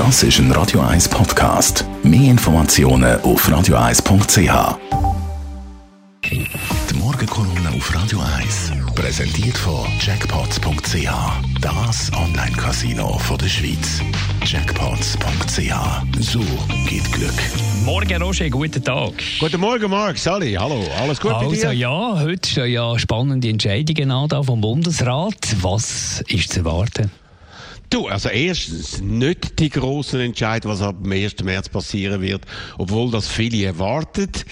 Das ist ein Radio 1 Podcast. Mehr Informationen auf radio1.ch. Die Morgenkolumne auf Radio 1 präsentiert von Jackpots.ch. Das Online-Casino der Schweiz. Jackpots.ch. So geht Glück. Morgen, Roger, guten Tag. Guten Morgen, Marc. Sally, hallo. Alles gut also, bei dir? ja, heute stehen ja spannende Entscheidungen an da vom Bundesrat. Was ist zu erwarten? Du, also erstens, nicht die grossen Entscheidungen, was ab dem 1. März passieren wird, obwohl das viele erwartet.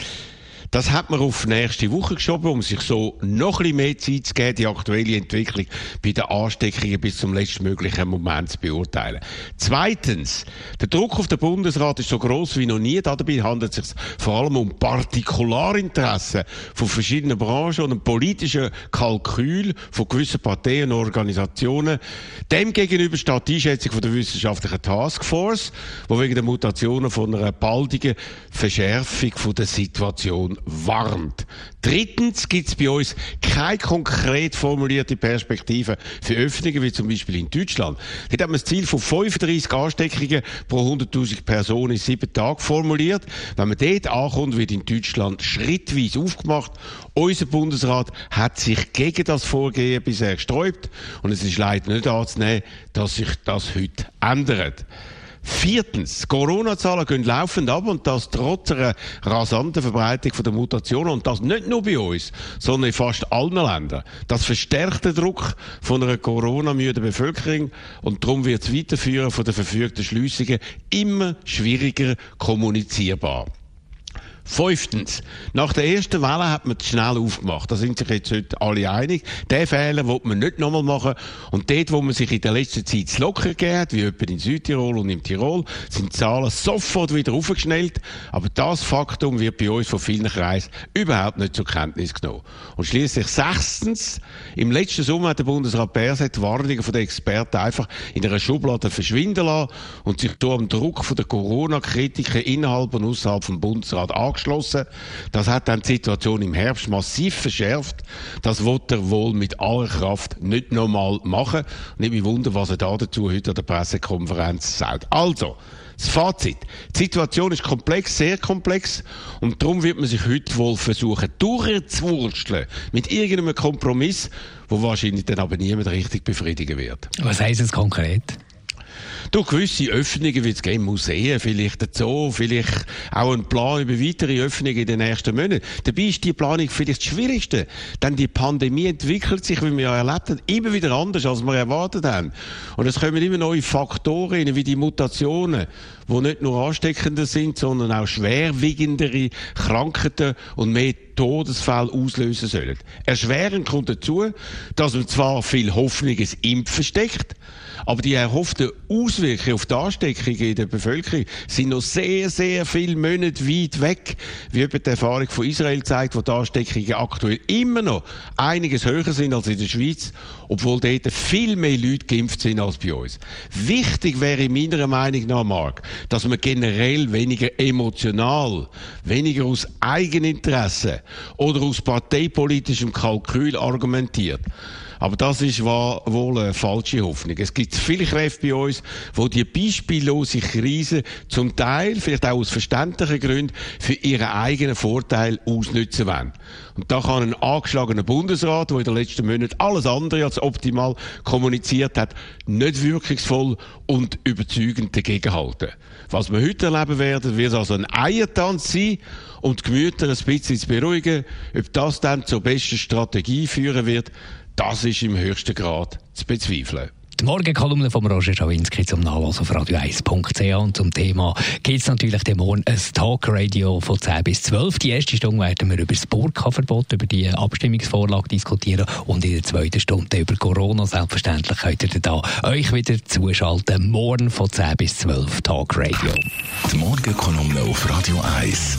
Das hat man auf nächste Woche geschoben, um sich so noch ein bisschen mehr Zeit zu geben, die aktuelle Entwicklung bei den Ansteckungen bis zum letztmöglichen Moment zu beurteilen. Zweitens, der Druck auf den Bundesrat ist so groß wie noch nie. Dabei handelt es sich vor allem um Partikularinteressen von verschiedenen Branchen und ein politisches Kalkül von gewissen Parteien und Organisationen. Demgegenüber steht die Einschätzung von der wissenschaftlichen Taskforce, wo wegen der Mutationen von einer baldigen Verschärfung von der Situation warnt. Drittens gibt es bei uns keine konkret formulierte Perspektive für Öffnungen, wie zum Beispiel in Deutschland. Dort haben wir das Ziel von 35 Ansteckungen pro 100.000 Personen in sieben Tagen formuliert. Wenn man dort ankommt, wird in Deutschland schrittweise aufgemacht. Unser Bundesrat hat sich gegen das Vorgehen bisher gesträubt und es ist leider nicht anzunehmen, dass sich das heute ändert. Viertens, Corona-Zahlen gehen laufend ab und das trotz einer rasanten Verbreitung der Mutation und das nicht nur bei uns, sondern in fast allen Ländern. Das verstärkt den Druck von einer Corona-müden Bevölkerung und darum wird das Weiterführen von den verfügten Schliessungen immer schwieriger kommunizierbar. Fünftens. Nach der ersten Welle hat man schnell aufgemacht. Da sind sich jetzt heute alle einig. Den Fehler will man nicht nochmal machen. Und dort, wo man sich in der letzten Zeit zu locker hat, wie etwa in Südtirol und im Tirol, sind die Zahlen sofort wieder aufgeschnellt. Aber das Faktum wird bei uns von vielen Kreisen überhaupt nicht zur Kenntnis genommen. Und schließlich sechstens. Im letzten Sommer hat der Bundesrat Berset die Warnungen den Experten einfach in einer Schublade verschwinden lassen und sich durch den Druck der Corona-Kritiker innerhalb und außerhalb vom Bundesrat angeschaut angeschlossen. Das hat dann die Situation im Herbst massiv verschärft. Das wird er wohl mit aller Kraft nicht nochmal machen. Nicht mich wundern, was er da dazu heute an der Pressekonferenz sagt. Also, das Fazit. Die Situation ist komplex, sehr komplex. Und darum wird man sich heute wohl versuchen, durchzuwursteln mit irgendeinem Kompromiss, wo wahrscheinlich dann aber niemand richtig befriedigen wird. Was heisst es konkret? Durch gewisse Öffnungen wie es geben, Museen, vielleicht ein Zoo, vielleicht auch ein Plan über weitere Öffnungen in den nächsten Monaten. Dabei ist die Planung vielleicht das Schwierigste, denn die Pandemie entwickelt sich, wie wir ja erlebt haben, immer wieder anders, als wir erwartet haben. Und es kommen immer neue Faktoren wie die Mutationen, die nicht nur ansteckender sind, sondern auch schwerwiegendere Krankheiten und mehr Todesfälle auslösen sollen. Erschwerend kommt dazu, dass man zwar viel Hoffnung ins Impfen steckt, aber die erhofften Auswirkungen auf die Ansteckung in der Bevölkerung sind noch sehr, sehr viele Monate weit weg, wie etwa die Erfahrung von Israel zeigt, wo die Ansteckungen aktuell immer noch einiges höher sind als in der Schweiz, obwohl dort viel mehr Leute geimpft sind als bei uns. Wichtig wäre meiner Meinung nach, Mark, dass man generell weniger emotional, weniger aus Eigeninteresse oder aus parteipolitischem Kalkül argumentiert. Aber das ist wohl eine falsche Hoffnung. Es gibt viele Kräfte bei uns, wo die beispiellose Krise zum Teil, vielleicht auch aus verständlichen Gründen, für ihren eigenen Vorteil ausnutzen wollen. Und da kann ein angeschlagener Bundesrat, der in den letzten Monaten alles andere als optimal kommuniziert hat, nicht wirkungsvoll und überzeugend dagegenhalten. Was wir heute erleben werden, wird also ein Eiertanz sein, um die Gemüter ein bisschen zu beruhigen. Ob das dann zur besten Strategie führen wird, das ist im höchsten Grad zu bezweifeln. Die Morgenkolumne von Roger Schawinski zum Nachlass auf radio1.ch und zum Thema geht es natürlich dem Morgen ein Talkradio von 10 bis 12. Die erste Stunde werden wir über das Burka-Verbot, über die Abstimmungsvorlage diskutieren und in der zweiten Stunde über Corona. Selbstverständlich könnt ihr da euch wieder zuschalten. Morgen von 10 bis 12 Talkradio. Die Morgenkolumne auf Radio 1.